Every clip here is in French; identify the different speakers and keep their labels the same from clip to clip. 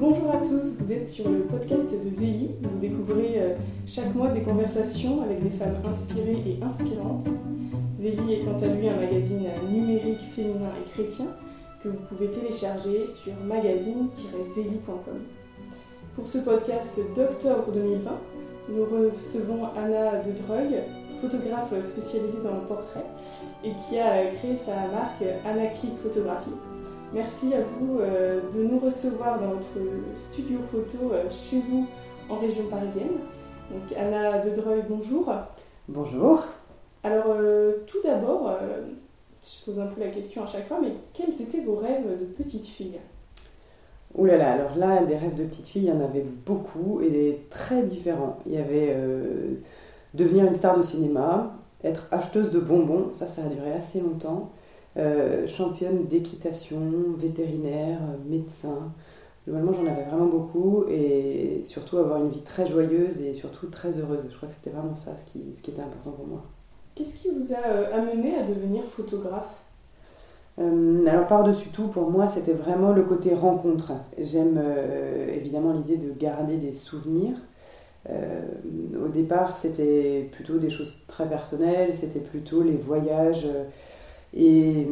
Speaker 1: Bonjour à tous, vous êtes sur le podcast de Zélie. Vous découvrez euh, chaque mois des conversations avec des femmes inspirées et inspirantes. Zélie est quant à lui un magazine numérique féminin et chrétien que vous pouvez télécharger sur magazine-zélie.com. Pour ce podcast d'octobre 2020, nous recevons Anna de Dreuil, photographe spécialisée dans le portrait et qui a créé sa marque Anna Click Photographie. Merci à vous euh, de nous recevoir dans votre studio photo euh, chez vous en région parisienne. Donc Anna de Dreuil, bonjour.
Speaker 2: Bonjour.
Speaker 1: Alors euh, tout d'abord, je pose un peu la question à chaque fois, mais quels étaient vos rêves de petite fille?
Speaker 2: Ouh là là, alors là, des rêves de petite fille, il y en avait beaucoup et des très différents. Il y avait devenir une star de cinéma, être acheteuse de bonbons, ça, ça a duré assez longtemps. Euh, championne d'équitation, vétérinaire, médecin. Globalement, j'en avais vraiment beaucoup et surtout avoir une vie très joyeuse et surtout très heureuse. Je crois que c'était vraiment ça ce qui, ce qui, était important pour moi.
Speaker 1: Qu'est-ce qui vous a euh, amené à devenir photographe?
Speaker 2: Euh, alors par-dessus tout, pour moi, c'était vraiment le côté rencontre. J'aime évidemment l'idée de garder des souvenirs. au départ, c'était plutôt des choses très personnelles, c'était plutôt les voyages et,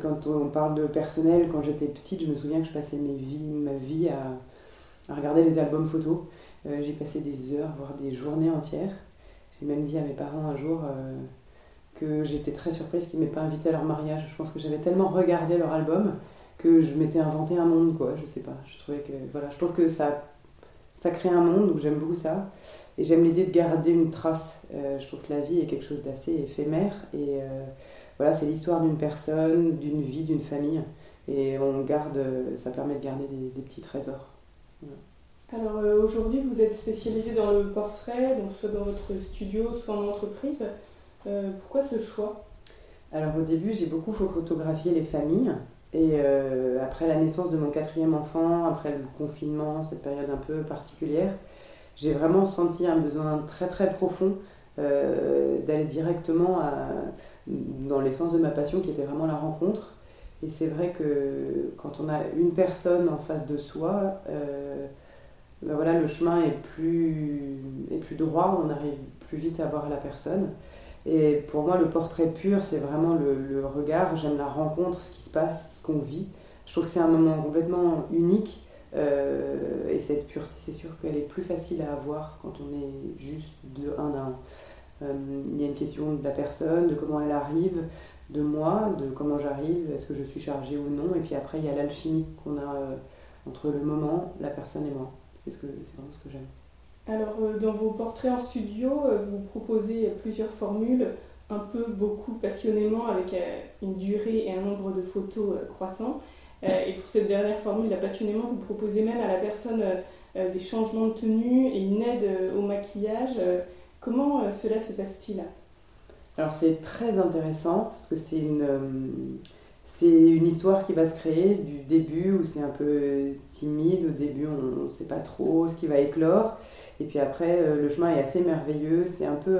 Speaker 2: quand on parle de personnel, quand j'étais petite, je me souviens que je passais mes vies, ma vie à, regarder les albums photos. Euh, j'ai passé des heures, voire des journées entières. J'ai même dit à mes parents un jour euh, que j'étais très surprise qu'ils ne m'aient pas invité à leur mariage. Je pense que j'avais tellement regardé leur album que je m'étais inventé un monde, quoi. Je sais pas. Je trouvais que voilà, je trouve que ça, ça crée un monde où j'aime beaucoup ça. Et j'aime l'idée de garder une trace. Euh, je trouve que la vie est quelque chose d'assez éphémère et voilà, c'est l'histoire d'une personne, d'une vie, d'une famille. Et on garde, ça permet de garder des, petits trésors.
Speaker 1: Alors euh, aujourd'hui, vous êtes spécialisé dans le portrait, donc soit dans votre studio, soit en entreprise. Euh, pourquoi ce choix?
Speaker 2: Alors au début, j'ai beaucoup photographié les familles. Et euh, après la naissance de mon quatrième enfant, après le confinement, cette période un peu particulière, j'ai vraiment senti un besoin très très profond d'aller directement à, dans l'essence de ma passion qui était vraiment la rencontre. Et c'est vrai que quand on a une personne en face de soi, euh, ben voilà, le chemin est plus, est plus droit, on arrive plus vite à voir la personne. Et pour moi, le portrait pur, c'est vraiment le, regard. J'aime la rencontre, ce qui se passe, ce qu'on vit. Je trouve que c'est un moment complètement unique. Euh, et cette pureté, c'est sûr qu'elle est plus facile à avoir quand on est juste de un à un. Euh, il y a une question de la personne, de comment elle arrive, de moi, de comment j'arrive, est-ce que je suis chargée ou non. Et puis après, il y a l'alchimie qu'on a euh, entre le moment, la personne et moi. C'est ce vraiment ce que j'aime.
Speaker 1: Alors, euh, dans vos portraits en studio, vous proposez plusieurs formules, un peu, beaucoup, passionnément, avec une durée et un nombre de photos croissants. Et pour cette dernière formule, la passionnément, vous proposez même à la personne des changements de tenue et une aide au maquillage. Comment euh, cela se passe-t-il
Speaker 2: Alors c'est très intéressant parce que c'est une, euh, c'est une histoire qui va se créer du début où c'est un peu timide, au début on ne sait pas trop ce qui va éclore, et puis après euh, le chemin est assez merveilleux, c'est un peu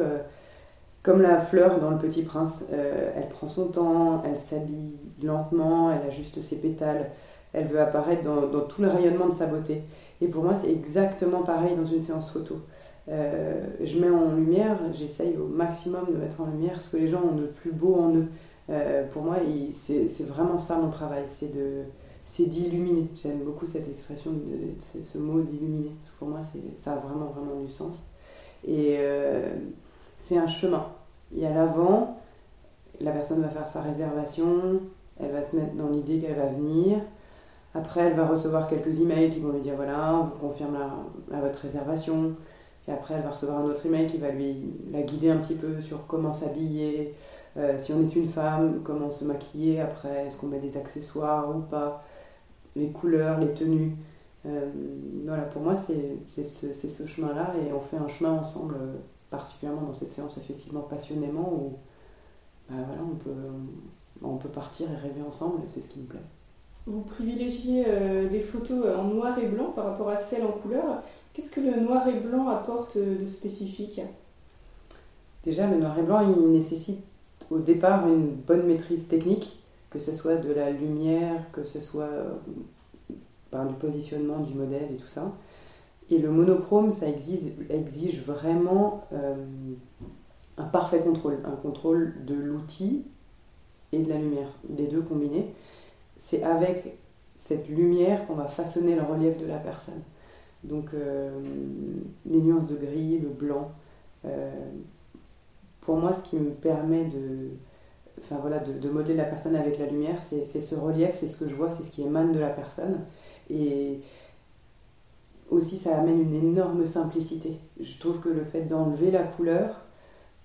Speaker 2: comme la fleur dans Le Petit Prince, elle prend son temps, elle s'habille lentement, elle ajuste ses pétales, elle veut apparaître dans tout le rayonnement de sa beauté. Et pour moi c'est exactement pareil dans une séance photo. Euh, je mets en lumière, j'essaye au maximum de mettre en lumière ce que les gens ont de plus beau en eux. Euh, pour moi, c'est vraiment ça mon travail, c'est d'illuminer. J'aime beaucoup cette expression, ce mot d'illuminer, parce que pour moi, ça a vraiment, vraiment du sens. Et euh, c'est un chemin. Il y a l'avant, la personne va faire sa réservation, elle va se mettre dans l'idée qu'elle va venir. Après, elle va recevoir quelques emails qui vont lui dire voilà, on vous confirme la, votre réservation. Et après, elle va recevoir un autre email qui va lui la guider un petit peu sur comment s'habiller, euh, si on est une femme, comment se maquiller après, est-ce qu'on met des accessoires ou pas, les couleurs, les tenues. Euh, voilà, pour moi, c'est ce, ce chemin-là et on fait un chemin ensemble, particulièrement dans cette séance, effectivement, passionnément, où bah, voilà, on, peut, on peut partir et rêver ensemble et c'est ce qui me plaît.
Speaker 1: Vous privilégiez euh, des photos en noir et blanc par rapport à celles en couleur. Qu'est-ce que le noir et blanc apporte de spécifique?
Speaker 2: Déjà, le noir et blanc, il nécessite au départ une bonne maîtrise technique, que ce soit de la lumière, que ce soit du positionnement du modèle et tout ça. Et le monochrome, ça exige, exige vraiment euh, un parfait contrôle, un contrôle de l'outil et de la lumière, les deux combinés. C'est avec cette lumière qu'on va façonner le relief de la personne. Donc euh, les nuances de gris, le blanc. Euh, pour moi, ce qui me permet de, enfin, voilà, de, de, modeler la personne avec la lumière, c'est ce relief, c'est ce que je vois, c'est ce qui émane de la personne. Et aussi, ça amène une énorme simplicité. Je trouve que le fait d'enlever la couleur,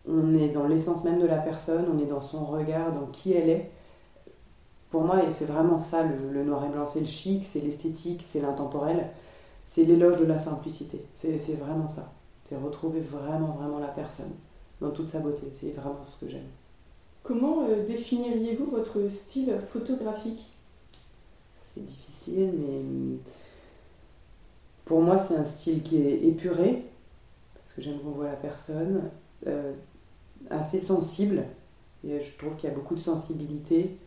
Speaker 2: on est dans l'essence même de la personne, on est dans son regard, dans qui elle est. Pour moi, c'est vraiment ça le, noir et blanc, c'est le chic, c'est l'esthétique, c'est l'intemporel, c'est l'éloge de la simplicité. C'est vraiment ça. C'est retrouver vraiment, vraiment la personne dans toute sa beauté. C'est vraiment ce que j'aime.
Speaker 1: Comment euh, définiriez-vous votre style photographique?
Speaker 2: C'est difficile, mais pour moi, c'est un style qui est épuré, parce que j'aime qu'on voit la personne, euh, assez sensible. Et je trouve qu'il y a beaucoup de sensibilité,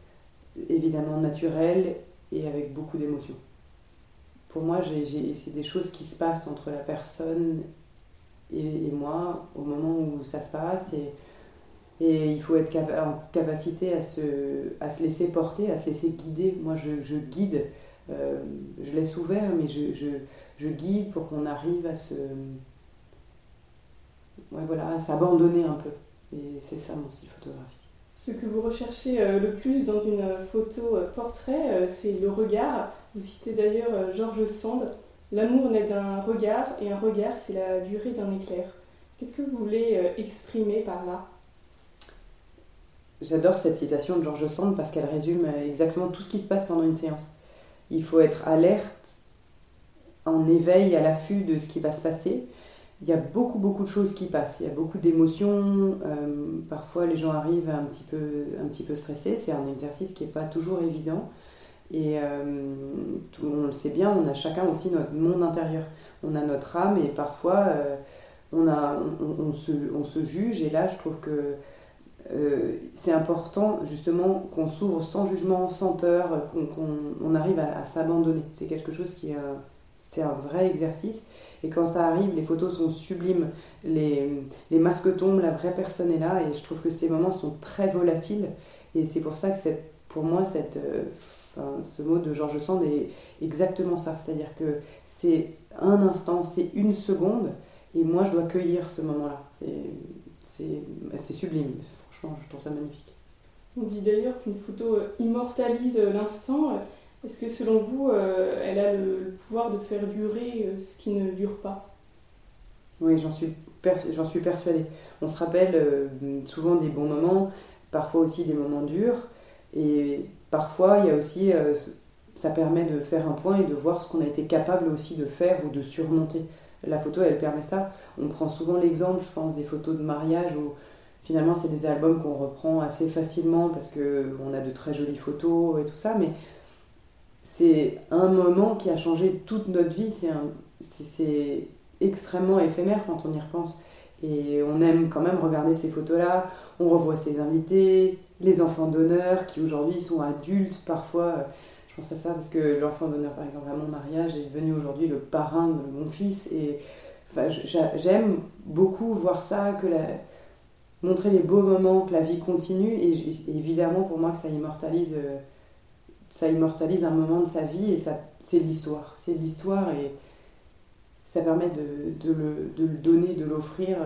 Speaker 2: évidemment naturelle et avec beaucoup d'émotion. Pour moi, c'est des choses qui se passent entre la personne et, moi au moment où ça se passe. Et, il faut être en capacité à se, laisser porter, à se laisser guider. Moi, je, guide. Euh, je laisse ouvert, mais je, guide pour qu'on arrive à se. Ouais, voilà, s'abandonner un peu. Et c'est ça mon style photographique.
Speaker 1: Ce que vous recherchez euh, le plus dans une photo euh, portrait, c'est le regard. Vous citez d'ailleurs Georges Sand. L'amour naît d'un regard et un regard, c'est la durée d'un éclair. Qu'est-ce que vous voulez exprimer par là?
Speaker 2: J'adore cette citation de Georges Sand parce qu'elle résume exactement tout ce qui se passe pendant une séance. Il faut être alerte, en éveil, à l'affût de ce qui va se passer. Il y a beaucoup, beaucoup de choses qui passent. Il y a beaucoup d'émotions. Euh, parfois, les gens arrivent un petit peu, un petit peu stressés. C'est un exercice qui n'est pas toujours évident. Et euh, tout, on le sait bien, on a chacun aussi notre monde intérieur. On a notre âme et parfois, euh, on, a, on, se, on, se, juge. Et là, je trouve que c'est important justement qu'on s'ouvre sans jugement, sans peur, qu'on arrive à, à s'abandonner. C'est quelque chose qui est c'est un vrai exercice. Et quand ça arrive, les photos sont sublimes, les, les, masques tombent, la vraie personne est là. Et je trouve que ces moments sont très volatiles. Et c'est pour ça que pour moi, cette, euh, ce mot de Georges Sand est exactement ça. C'est-à-dire que c'est un instant, c'est une seconde. Et moi, je dois cueillir ce moment-là. C'est sublime. Franchement, je trouve ça magnifique.
Speaker 1: On dit d'ailleurs qu'une photo immortalise l'instant. Est-ce que selon vous, euh, elle a le, pouvoir de faire durer euh, ce qui ne dure pas?
Speaker 2: Oui, j'en suis, suis persuadée. On se rappelle euh, souvent des bons moments, parfois aussi des moments durs. Et parfois, il y a aussi, ça permet de faire un point et de voir ce qu'on a été capable aussi de faire ou de surmonter. La photo, elle permet ça. On prend souvent l'exemple, je pense, des photos de mariage où finalement c'est des albums qu'on reprend assez facilement parce qu'on a de très jolies photos et tout ça. Mais c'est un moment qui a changé toute notre vie. C'est extrêmement éphémère quand on y repense. Et on aime quand même regarder ces photos-là. On revoit ses invités, les enfants d'honneur qui aujourd'hui sont adultes. Parfois, je pense à ça parce que l'enfant d'honneur, par exemple, à mon mariage, est devenu aujourd'hui le parrain de mon fils. Et enfin, j'aime beaucoup voir ça, que la... montrer les beaux moments, que la vie continue. Et, évidemment, pour moi, que ça immortalise. Euh, ça immortalise un moment de sa vie et ça, c'est l'histoire. C'est l'histoire et ça permet de, le, de le, donner, de l'offrir.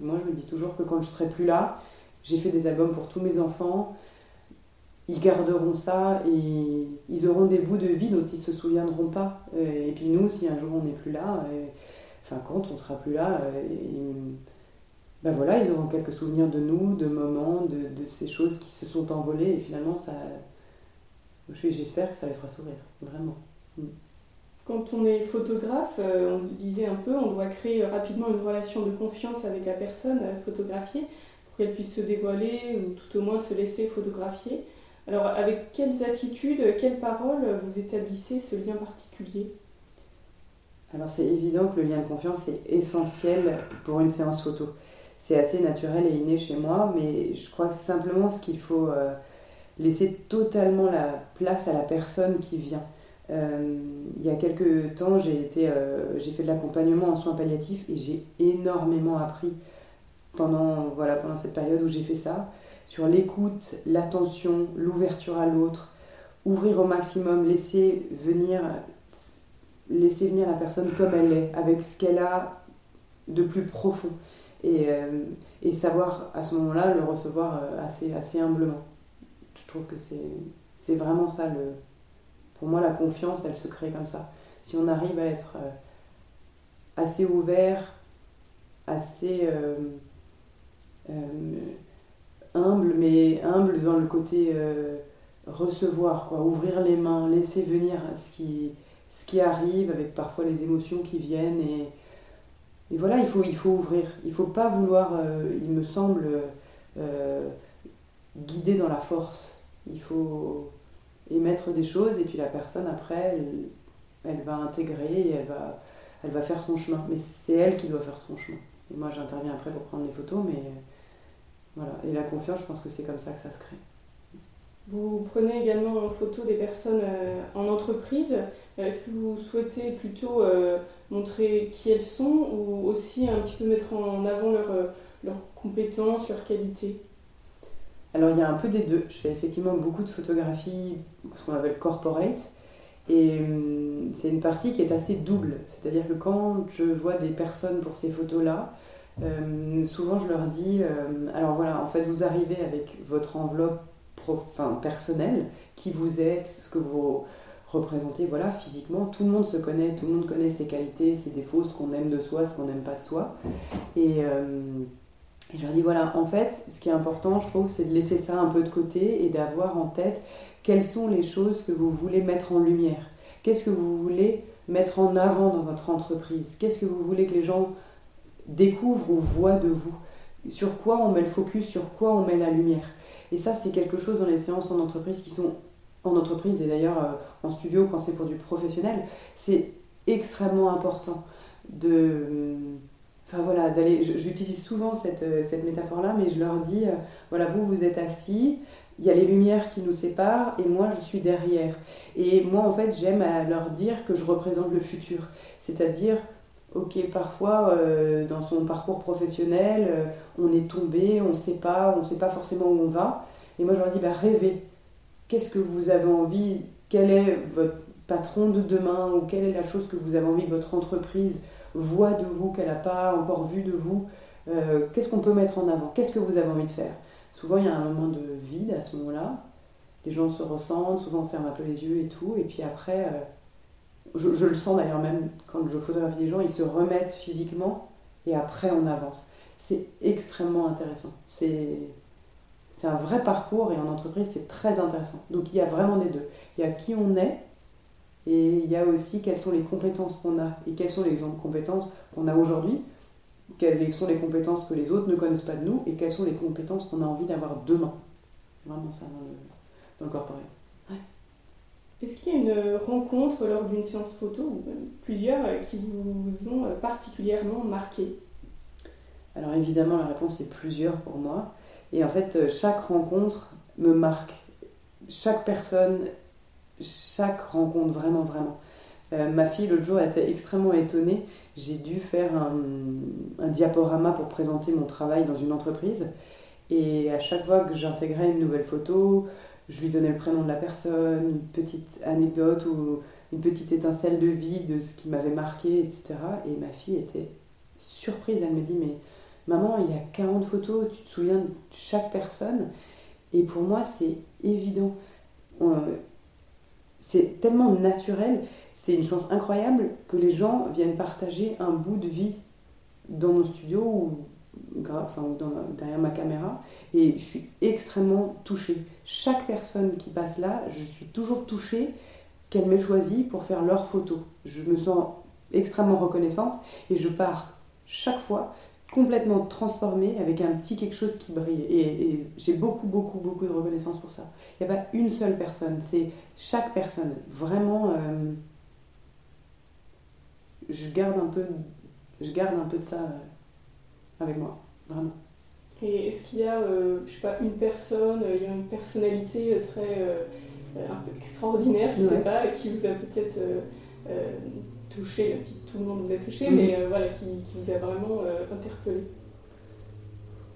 Speaker 2: Moi, je me dis toujours que quand je serai plus là, j'ai fait des albums pour tous mes enfants. Ils garderont ça et ils auront des bouts de vie dont ils se souviendront pas. Et puis nous, si un jour on n'est plus là, enfin quand on sera plus là, ben voilà, ils auront quelques souvenirs de nous, de moments, de, ces choses qui se sont envolées et finalement ça, J'espère que ça les fera sourire, vraiment.
Speaker 1: Quand on est photographe, euh, on le disait un peu, on doit créer rapidement une relation de confiance avec la personne photographiée qu'elle puisse se dévoiler ou tout au moins se laisser photographier. Alors avec quelles attitudes, quelles paroles vous établissez ce lien particulier?
Speaker 2: Alors c'est évident que le lien de confiance est essentiel pour une séance photo. C'est assez naturel et inné chez moi, mais je crois que simplement ce qu'il faut... Euh, laisser totalement la place à la personne qui vient. il y a quelques temps, été, j'ai fait de l'accompagnement en soins palliatifs et j'ai énormément appris pendant, voilà, pendant cette période où j'ai fait ça sur l'écoute, l'attention, l'ouverture à l'autre, ouvrir au maximum, laisser venir, laisser venir la personne comme elle est, avec ce qu'elle a de plus profond. Et, euh, et savoir à ce moment-là le recevoir euh, assez, assez humblement. Je trouve que c'est vraiment ça. Le, pour moi, la confiance, elle se crée comme ça. Si on arrive à être euh, assez ouvert, assez humble, mais humble dans le côté recevoir, quoi, ouvrir les mains, laisser venir ce qui, ce qui arrive, avec parfois les émotions qui viennent. Et, et voilà, il faut, il faut ouvrir. Il ne faut pas vouloir, euh, il me semble, euh, guider dans la force. Il faut émettre des choses et puis la personne, après, elle, elle va intégrer elle va, elle va faire son chemin. Mais c'est elle qui doit faire son chemin. Et moi, j'interviens après pour prendre les photos, mais voilà. Et la confiance, je pense que c'est comme ça que ça se crée.
Speaker 1: Vous prenez également en photo des personnes euh, en entreprise. Euh, est-ce que vous souhaitez plutôt euh, montrer qui elles sont ou aussi un petit peu mettre en avant leurs compétences, leurs qualités?
Speaker 2: Alors il y a un peu des deux. Je fais effectivement beaucoup de photographies, ce qu'on appelle corporate. Et hum, c'est une partie qui est assez double. C'est-à-dire que quand je vois des personnes pour ces photos-là, souvent je leur dis, alors voilà, en fait vous arrivez avec votre enveloppe enfin, personnel, qui vous êtes, ce que vous représentez, voilà, physiquement. Tout le monde se connaît, tout le monde connaît ses qualités, ses défauts, ce qu'on aime de soi, ce qu'on n'aime pas de soi. Et, euh, je leur dis, voilà, en fait, ce qui est important, je trouve, c'est de laisser ça un peu de côté et d'avoir en tête quelles sont les choses que vous voulez mettre en lumière. Qu'est-ce que vous voulez mettre en avant dans votre entreprise? Qu'est-ce que vous voulez que les gens découvrent ou voient de vous Sur quoi on met le focus Sur quoi on met la lumière et ça, c'est quelque chose dans les séances en entreprise qui sont en entreprise et d'ailleurs euh, en studio quand c'est pour du professionnel, c'est extrêmement important de. Enfin voilà, d'aller. J'utilise souvent cette, euh, cette métaphore-là, mais je leur dis euh, voilà, vous, vous êtes assis, il y a les lumières qui nous séparent et moi, je suis derrière. Et moi, en fait, j'aime leur dire que je représente le futur. C'est-à-dire, ok, parfois, euh, dans son parcours professionnel, euh, on est tombé, on ne sait pas, on ne sait pas forcément où on va. Et moi, je leur dis, bah, rêvez. Qu'est-ce que vous avez envie? Quel est votre patron de demain? Ou quelle est la chose que vous avez envie que votre entreprise? Voit de vous, qu'elle n'a pas encore vu de vous euh, Qu'est-ce qu'on peut mettre en avant? Qu'est-ce que vous avez envie de faire? Souvent, il y a un moment de vide à ce moment-là. Les gens se ressentent, souvent on ferme un peu les yeux et tout. Et puis après je, le sens d'ailleurs même quand je photographie des gens, ils se remettent physiquement et après on avance. C'est extrêmement intéressant. C'est un vrai parcours et en entreprise c'est très intéressant. Donc il y a vraiment des deux. Il y a qui on est et il y a aussi quelles sont les compétences qu'on a et quelles sont les compétences qu'on a aujourd'hui, quelles sont les compétences que les autres ne connaissent pas de nous et quelles sont les compétences qu'on a envie d'avoir demain. Vraiment ça dans le, dans le corporel.
Speaker 1: Est-ce qu'il y a une rencontre lors d'une séance photo, ou plusieurs, euh, qui vous ont euh, particulièrement marqué?
Speaker 2: Alors évidemment, la réponse est plusieurs pour moi. Et en fait, euh, chaque rencontre me marque. Chaque personne, chaque rencontre, vraiment, vraiment. ma fille, l'autre jour, était extrêmement étonnée. J'ai dû faire un, diaporama pour présenter mon travail dans une entreprise. Et à chaque fois que j'intégrais une nouvelle photo, je lui donnais le prénom de la personne, une petite anecdote ou une petite étincelle de vie de ce qui m'avait marqué, etc. Et ma fille était surprise. Elle me dit Mais maman, il y a 40 photos, tu te souviens de chaque personne? Et pour moi, c'est évident. C'est tellement naturel. C'est une chance incroyable que les gens viennent partager un bout de vie dans mon studio ou derrière ma caméra et je suis extrêmement touchée. Chaque personne qui passe là, je suis toujours touchée qu'elle m'ait choisi pour faire leur photo. Je me sens extrêmement reconnaissante et je pars chaque fois complètement transformée avec un petit quelque chose qui brille. Et, j'ai beaucoup, beaucoup, beaucoup de reconnaissance pour ça. Il n'y a pas une seule personne, c'est chaque personne. Vraiment, euh, je garde un peu, je garde un peu de ça. Euh, avec moi, vraiment.
Speaker 1: Et est-ce qu'il y a, euh, je sais pas, une personne, euh, il y a une personnalité euh, très un peu extraordinaire, je ne sais pas, qui vous a peut-être touché, même si tout le monde vous a touché, mais voilà, qui, qui, vous a vraiment interpellé?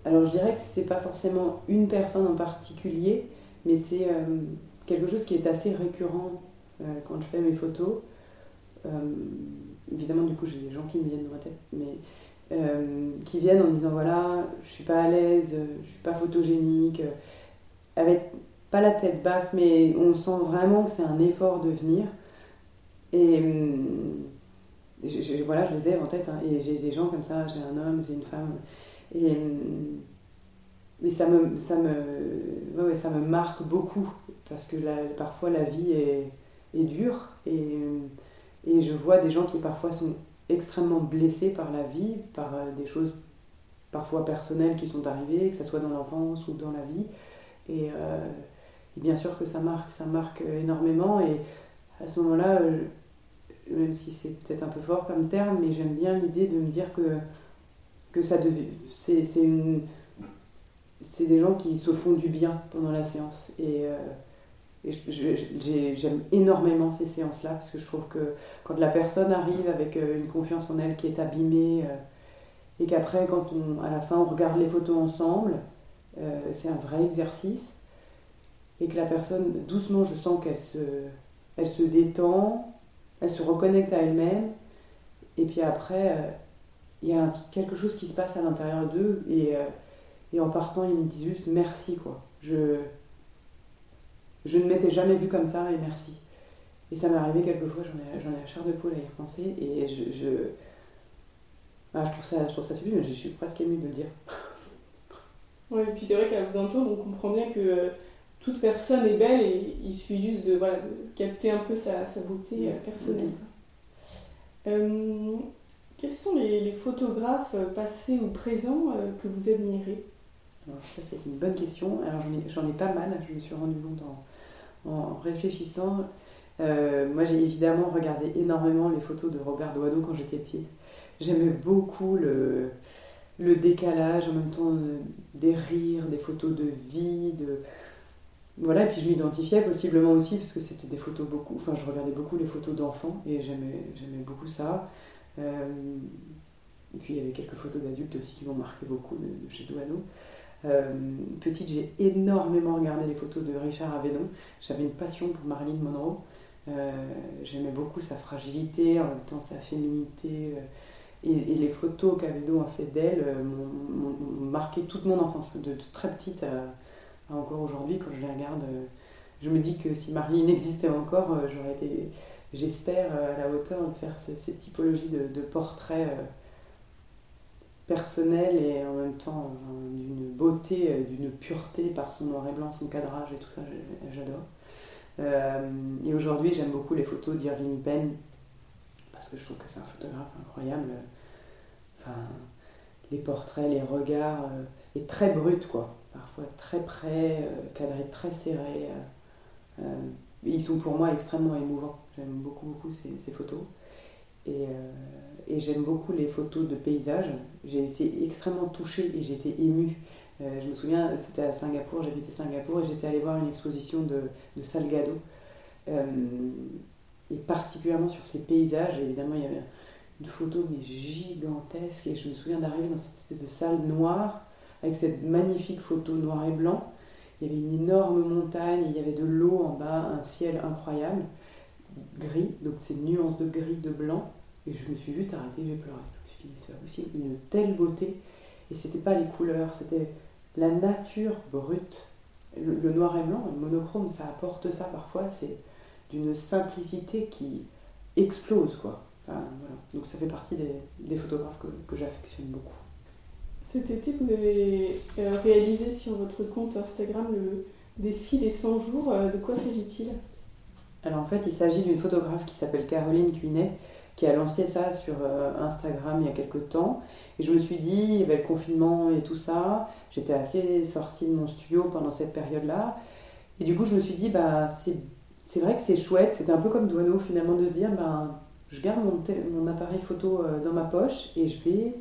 Speaker 2: Alors je dirais que ce n'est pas forcément une personne en particulier, mais c'est quelque chose qui est assez récurrent quand je fais mes photos. évidemment, du coup, j'ai des gens qui me viennent dans ma tête, mais euh, qui viennent en disant voilà, je suis pas à l'aise, je suis pas photogénique, euh, avec pas la tête basse, mais on sent vraiment que c'est un effort de venir. Et euh, voilà, je les ai en tête, hein, et j'ai des gens comme ça, j'ai un homme, j'ai une femme. Et, mais ça me, ça, me, ça me marque beaucoup, parce que parfois la vie est, est dure, et, et je vois des gens qui parfois sont extrêmement blessés par la vie, par euh, des choses parfois personnelles qui sont arrivées, que ce soit dans l'enfance ou dans la vie. Euh, et, bien sûr que ça marque, ça marque énormément. Et à ce moment-là, euh, même si c'est peut-être un peu fort comme terme, mais j'aime bien l'idée de me dire que, que ça c'est, c'est, des gens qui se font du bien pendant la séance. Et j'aime énormément ces séances-là parce que je trouve que quand la personne arrive avec euh, une confiance en elle qui est abîmée euh, et qu'après, quand on, à la fin, on regarde les photos ensemble, euh, c'est un vrai exercice et que la personne, doucement, je sens qu'elle se, elle se détend, elle se reconnecte à elle-même et puis après, il y a quelque chose qui se passe à l'intérieur d'eux et, en partant, ils me disent juste merci quoi. Je, je ne m'étais jamais vue comme ça et merci. Et ça m'est arrivé quelquefois, j'en ai, j'en ai la chair de poule à y repenser et je, je, ah, je, trouve ça, je trouve ça sublime, je suis presque émue de le dire.
Speaker 1: Oui, et puis c'est vrai qu'à vous entendre, on comprend bien que euh, toute personne est belle et il suffit juste de, voilà, de capter un peu sa, sa beauté euh, personnelle. Euh, quels sont les, les, photographes passés ou présents que vous admirez?
Speaker 2: Alors, ça, c'est une bonne question. Alors, j'en ai, ai, pas mal, je me suis rendu compte en, en réfléchissant. Euh, moi, j'ai évidemment regardé énormément les photos de Robert Doisneau quand j'étais petite. J'aimais beaucoup le, le, décalage, en même temps euh, des rires, des photos de vie, de... Voilà, et puis je m'identifiais possiblement aussi parce que c'était des photos beaucoup. Enfin, je regardais beaucoup les photos d'enfants et j'aimais beaucoup ça. Euh, et puis il y avait quelques photos d'adultes aussi qui m'ont marqué beaucoup de, chez Douaneau. Euh, petite, j'ai énormément regardé les photos de Richard Avedon. J'avais une passion pour Marilyn Monroe. Euh, j'aimais beaucoup sa fragilité, en même temps sa féminité. Euh, et, les photos qu'Avedon a fait d'elle m'ont marqué toute mon enfance, de, très petite à, encore aujourd'hui. Quand je les regarde, je me dis que si Marilyn existait encore, j'aurais été, j'espère, à la hauteur de faire cette typologie de, de portraits personnel et en même temps d'une beauté, euh, d'une pureté par son noir et blanc, son cadrage et tout ça, j'adore. Euh, et aujourd'hui, j'aime beaucoup les photos d'Irving Penn parce que je trouve que c'est un photographe incroyable. Les portraits, les regards, euh, et très brut quoi. Parfois très près, cadrés très serrés. ils sont pour moi extrêmement émouvants. J'aime beaucoup, beaucoup ces, photos. Et, et j'aime beaucoup les photos de paysages. J'ai été extrêmement touchée et j'étais émue. Euh, je me souviens, c'était à Singapour, j'habitais Singapour et j'étais allée voir une exposition de, de Salgado. Euh, et particulièrement sur ces paysages, évidemment, il y avait une photo mais gigantesque et je me souviens d'arriver dans cette espèce de salle noire avec cette magnifique photo noir et blanc. Il y avait une énorme montagne, il y avait de l'eau en bas, un ciel incroyable, gris, donc ces nuances de gris, de blanc. Et je me suis juste arrêtée, j'ai pleuré. Je me suis dit, c'est aussi une telle beauté. Et c'était pas les couleurs, c'était la nature brute. Le, noir et blanc, le monochrome, ça apporte ça parfois. C'est d'une simplicité qui explose, quoi. voilà. Donc ça fait partie des, photographes que, j'affectionne beaucoup.
Speaker 1: Cet été, vous avez euh, réalisé sur votre compte Instagram le défi des 100 jours. Euh, de quoi s'agit-il?
Speaker 2: Alors en fait, il s'agit d'une photographe qui s'appelle Caroline Cuinet, qui a lancé ça sur euh, Instagram il y a quelques temps. Et je me suis dit, il y avait le confinement et tout ça. J'étais assez sortie de mon studio pendant cette période-là. Et du coup, je me suis dit, bah, c'est vrai que c'est chouette. C'était un peu comme Douaneau finalement de se dire, bah, je garde mon, mon appareil photo euh, dans ma poche et je vais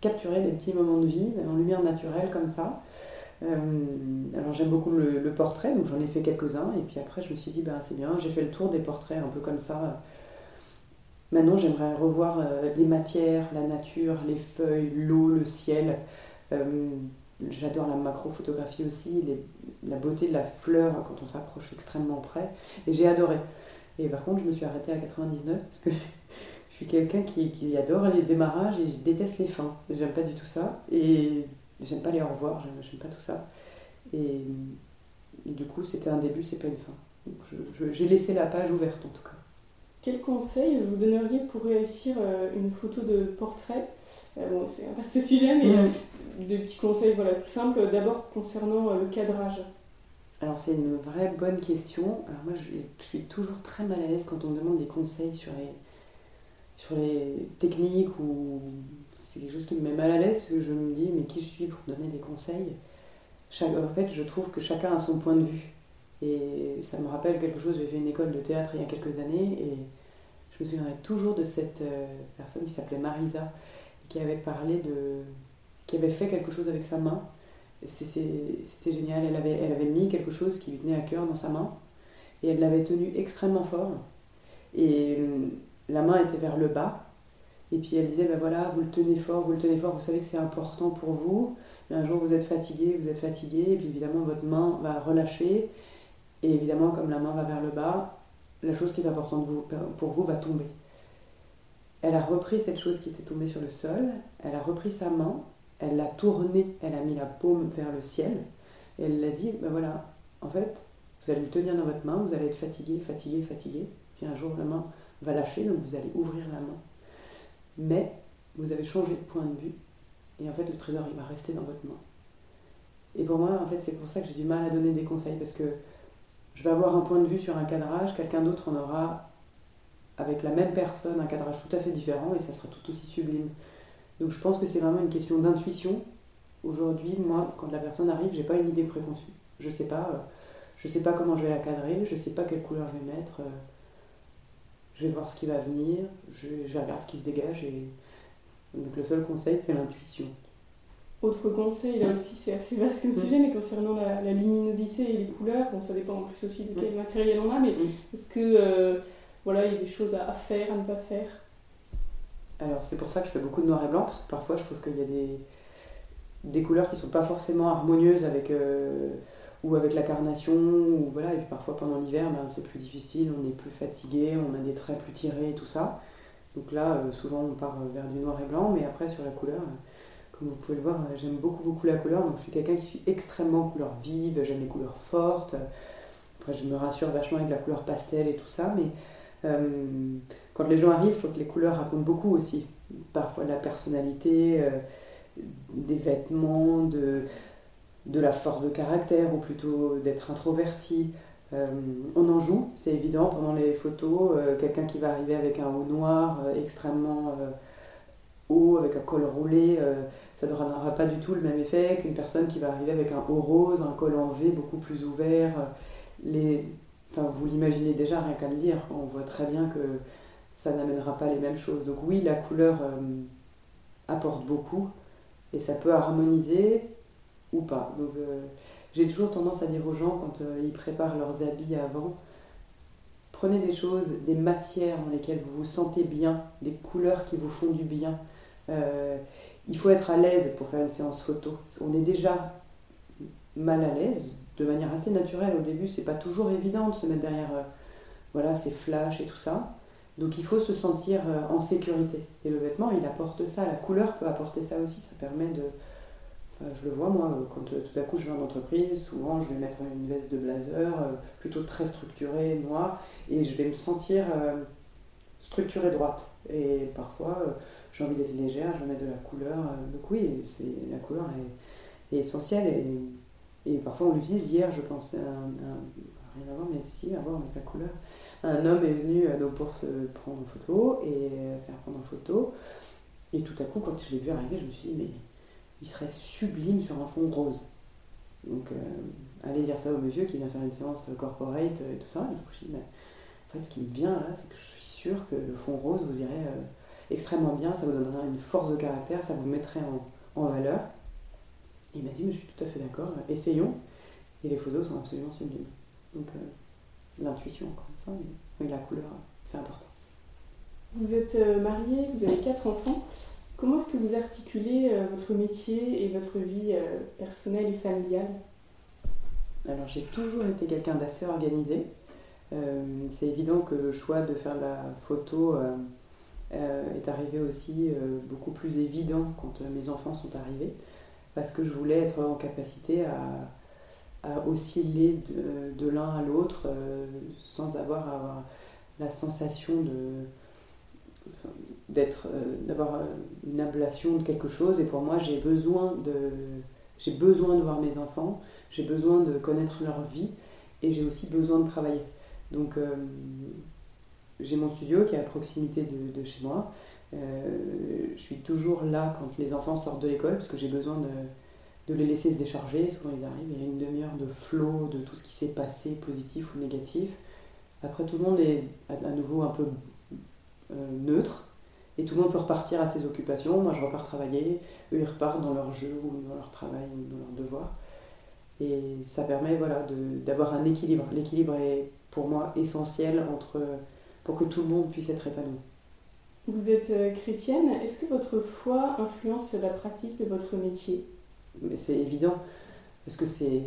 Speaker 2: capturer des petits moments de vie en lumière naturelle comme ça. Alors j'aime beaucoup le, portrait, donc j'en ai fait quelques-uns, et puis après je me suis dit, ben, c'est bien, j'ai fait le tour des portraits un peu comme ça. Maintenant j'aimerais revoir les matières, la nature, les feuilles, l'eau, le ciel. J'adore la macro-photographie aussi, la beauté de la fleur quand on s'approche extrêmement près, et j'ai adoré. Et par contre, je me suis arrêtée à 99 parce que je suis quelqu'un qui, adore les démarrages et je déteste les fins. J'aime pas du tout ça. J'aime pas les au revoir, j'aime pas tout ça. Et, du coup, c'était un début, c'est pas une fin. J'ai laissé la page ouverte en tout cas.
Speaker 1: Quel conseil vous donneriez pour réussir euh, une photo de portrait? Euh, Bon, c'est un vaste sujet, mais mm. euh, de petits conseils voilà, tout simples. D'abord concernant le cadrage.
Speaker 2: Alors c'est une vraie bonne question. Alors moi je, suis toujours très mal à l'aise quand on me demande des conseils sur les, sur les techniques ou c'est quelque chose qui me met mal à l'aise parce que je me dis mais qui je suis pour donner des conseils? En fait je trouve que chacun a son point de vue et ça me rappelle quelque chose, j'ai fait une école de théâtre il y a quelques années et je me souviendrai toujours de cette euh, personne qui s'appelait Marisa qui avait parlé de... qui avait fait quelque chose avec sa main c'était génial. Elle avait, elle avait mis quelque chose qui lui tenait à cœur dans sa main et elle l'avait tenu extrêmement fort. Et hum, la main était vers le bas. Et puis elle disait, ben voilà, vous le tenez fort, vous le tenez fort, vous savez que c'est important pour vous. Mais un jour vous êtes fatigué, vous êtes fatigué, et puis évidemment votre main va relâcher. Et évidemment, comme la main va vers le bas, la chose qui est importante pour vous va tomber. Elle a repris cette chose qui était tombée sur le sol, elle a repris sa main, elle l'a tourné, elle a mis la paume vers le ciel, et elle l'a dit, ben voilà, en fait, vous allez le tenir dans votre main, vous allez être fatigué, fatigué, fatigué, puis un jour la main va lâcher, donc vous allez ouvrir la main. Mais vous avez changé de point de vue, et en fait le trésor il va rester dans votre main. Et pour moi, en fait, c'est pour ça que j'ai du mal à donner des conseils, parce que je vais avoir un point de vue sur un cadrage, quelqu'un d'autre en aura avec la même personne un cadrage tout à fait différent, et ça sera tout aussi sublime. Donc je pense que c'est vraiment une question d'intuition. Aujourd'hui, moi, quand la personne arrive, j'ai pas une idée préconçue. Je sais pas, euh, je sais pas comment je vais la cadrer, je sais pas quelle couleur je vais mettre. Euh, je vais voir ce qui va venir, je, je regarde ce qui se dégage et donc le seul conseil c'est l'intuition.
Speaker 1: Autre conseil, là aussi c'est assez vaste comme mm. sujet, mais concernant la, luminosité et les couleurs, bon ça dépend en plus aussi de quel mm. matériel on a, mais mm. est-ce que euh, voilà, il y a des choses à faire, à ne pas faire?
Speaker 2: Alors c'est pour ça que je fais beaucoup de noir et blanc, parce que parfois je trouve qu'il y a des, des couleurs qui ne sont pas forcément harmonieuses avec, euh, ou avec la carnation, ou voilà, et puis parfois pendant l'hiver ben, c'est plus difficile, on est plus fatigué, on a des traits plus tirés et tout ça. Donc là, euh, souvent on part vers du noir et blanc, mais après sur la couleur, euh, comme vous pouvez le voir, j'aime beaucoup beaucoup la couleur, donc je suis quelqu'un qui suis extrêmement couleur vive, j'aime les couleurs fortes. Après je me rassure vachement avec la couleur pastel et tout ça, mais quand les gens arrivent, je trouve que les couleurs racontent beaucoup aussi. Parfois la personnalité, euh, des vêtements, de, de la force de caractère, ou plutôt d'être introverti. Euh, on en joue, c'est évident, pendant les photos. Euh, quelqu'un qui va arriver avec un haut noir extrêmement haut, avec un col roulé, ça n'aura pas du tout le même effet qu'une personne qui va arriver avec un haut rose, un col en V beaucoup plus ouvert. Enfin, vous l'imaginez déjà, rien qu'à le dire. On voit très bien que ça n'amènera pas les mêmes choses. Donc oui, la couleur euh, apporte beaucoup et ça peut harmoniser ou pas. Donc euh, j'ai toujours tendance à dire aux gens quand euh, ils préparent leurs habits avant, prenez des choses, des matières dans lesquelles vous vous sentez bien, des couleurs qui vous font du bien. il faut être à l'aise pour faire une séance photo. On est déjà mal à l'aise de manière assez naturelle au début. C'est pas toujours évident de se mettre derrière voilà ces flashs et tout ça. Donc il faut se sentir euh, en sécurité. Et le vêtement, il apporte ça. La couleur peut apporter ça aussi. Ça permet de. Je le vois moi, euh, quand euh, tout à coup je vais en entreprise, souvent je vais mettre une veste de blazer plutôt très structurée, noire, et je vais me sentir structurée droite. Et parfois j'ai envie d'être légère, je vais de la couleur. donc oui, la couleur est, essentielle et, parfois on l'utilise. Hier, je pensais à, rien à voir, mais si, à voir avec la couleur un homme est venu à nos pour se prendre en photo et faire prendre en photo. Et tout à coup, quand je l'ai vu arriver, je me suis dit, mais il serait sublime sur un fond rose. Donc, euh, allez dire ça au monsieur qui vient faire une séance corporate et tout ça. Et je me suis dit, mais, en fait, ce qui me vient là, c'est que je suis sûre que le fond rose vous irait euh, extrêmement bien, ça vous donnerait une force de caractère, ça vous mettrait en, en valeur. Il m'a dit, mais je suis tout à fait d'accord, essayons. Et les photos sont absolument sublimes. Donc euh, l'intuition, encore une fois, mais, la couleur, c'est important.
Speaker 1: Vous êtes euh, marié, vous avez quatre enfants. Comment est-ce que vous articulez euh, votre métier et votre vie personnelle et familiale?
Speaker 2: Alors j'ai toujours été quelqu'un d'assez organisé. c'est évident que le choix de faire la photo est arrivé aussi beaucoup plus évident quand mes enfants sont arrivés, parce que je voulais être en capacité à, osciller de, l'un à l'autre euh, sans avoir, avoir, la sensation de d'être euh, d'avoir euh, une ablation de quelque chose. Et pour moi j'ai besoin de j'ai besoin de voir mes enfants. J'ai besoin de connaître leur vie. Et j'ai aussi besoin de travailler. Donc j'ai mon studio qui est à proximité de, chez moi. Je suis toujours là quand les enfants sortent de l'école parce que j'ai besoin de de les laisser se décharger. Souvent, ils arrivent, il y a une demi-heure de flot de tout ce qui s'est passé, positif ou négatif. Après, tout le monde est à nouveau un peu euh, neutre et tout le monde peut repartir à ses occupations. Moi, je repars travailler, eux, ils repartent dans leur jeu ou dans leur travail ou dans leur devoir. Et ça permet voilà, d'avoir un équilibre. L'équilibre est pour moi essentiel entre, pour que tout le monde puisse être épanoui.
Speaker 1: Vous êtes euh, chrétienne, est-ce que votre foi influence la pratique de votre métier?
Speaker 2: Mais c'est évident, parce que c'est,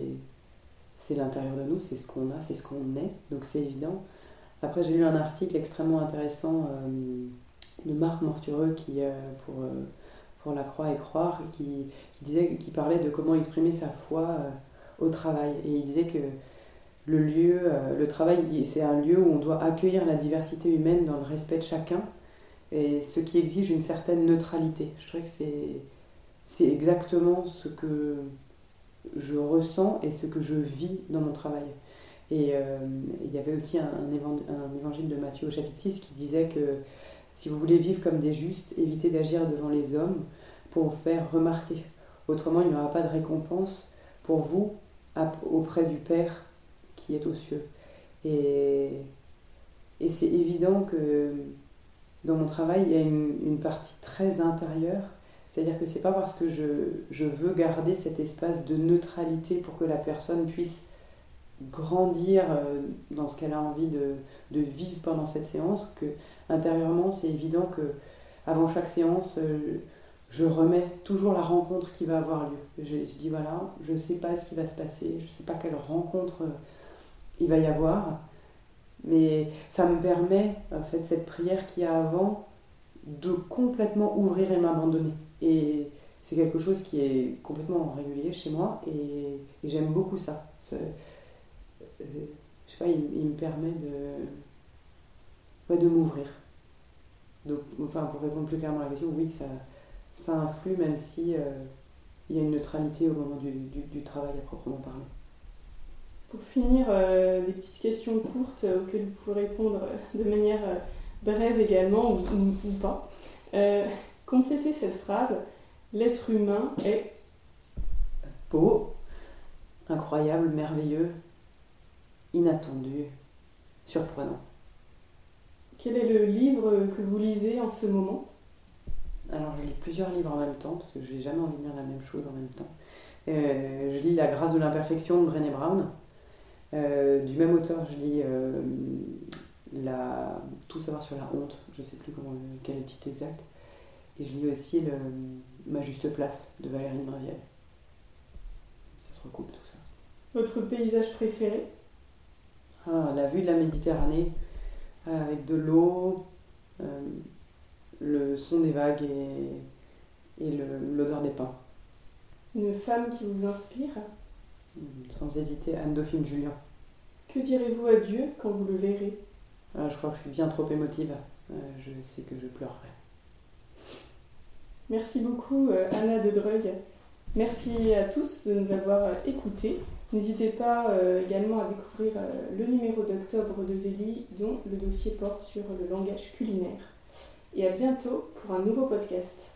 Speaker 2: c'est l'intérieur de nous, c'est ce qu'on a, c'est ce qu'on est, donc c'est évident. Après, j'ai lu un article extrêmement intéressant euh, de Marc Mortureux qui, euh, pour, euh, pour La Croix et Croire, qui, qui, disait, qui parlait de comment exprimer sa foi au travail. Et il disait que le lieu, le travail, c'est un lieu où on doit accueillir la diversité humaine dans le respect de chacun, et ce qui exige une certaine neutralité. Je trouvais que c'est c'est exactement ce que je ressens et ce que je vis dans mon travail. Et euh, il y avait aussi un, évangile de Matthieu au chapitre 6 qui disait que si vous voulez vivre comme des justes, évitez d'agir devant les hommes pour vous faire remarquer. Autrement, il n'y aura pas de récompense pour vous auprès du Père qui est aux cieux. Et, et c'est évident que dans mon travail, il y a une, une partie très intérieure c'est-à-dire que c'est pas parce que je, veux garder cet espace de neutralité pour que la personne puisse grandir euh, dans ce qu'elle a envie de, vivre pendant cette séance que intérieurement c'est évident que avant chaque séance euh, je remets toujours la rencontre qui va avoir lieu. Je, dis voilà, je ne sais pas ce qui va se passer, je ne sais pas quelle rencontre euh, il va y avoir, mais ça me permet, en fait, cette prière qui a avant, de complètement ouvrir et m'abandonner. Et c'est quelque chose qui est complètement régulier chez moi et, j'aime beaucoup ça. Je sais pas, il, me permet de, de m'ouvrir. Donc, enfin, pour répondre plus clairement à la question, oui, ça, ça influe, même si euh, il y a une neutralité au moment du, du, travail à proprement parler.
Speaker 1: Pour finir, euh, des petites questions courtes auxquelles vous pouvez répondre de manière brève également ou, ou pas. Complétez cette phrase. L'être humain est
Speaker 2: beau, incroyable, merveilleux, inattendu, surprenant.
Speaker 1: Quel est le livre que vous lisez en ce moment?
Speaker 2: Alors, je lis plusieurs livres en même temps, parce que je n'ai jamais envie de lire la même chose en même temps. Euh, je lis La grâce de l'imperfection de Brené Brown. Euh, du même auteur, je lis euh, la... Tout savoir sur la honte, je ne sais plus comment, quel est le titre exact. Et je lis aussi le, Ma juste place de Valérie Braviel. Ça se recoupe tout ça.
Speaker 1: Votre paysage préféré?
Speaker 2: Ah, La vue de la Méditerranée, avec de l'eau, euh, le son des vagues et, et l'odeur des pins.
Speaker 1: Une femme qui vous inspire?
Speaker 2: Hmm, Sans hésiter, Anne-Dauphine Julien.
Speaker 1: Que direz-vous à Dieu quand vous le verrez?
Speaker 2: Ah, Je crois que je suis bien trop émotive. Euh, je sais que je pleurerai.
Speaker 1: Merci beaucoup euh, Anna de Dreuil. Merci à tous de nous avoir euh, écoutés. N'hésitez pas euh, également à découvrir le numéro d'octobre de Zélie dont le dossier porte sur le langage culinaire. Et à bientôt pour un nouveau podcast.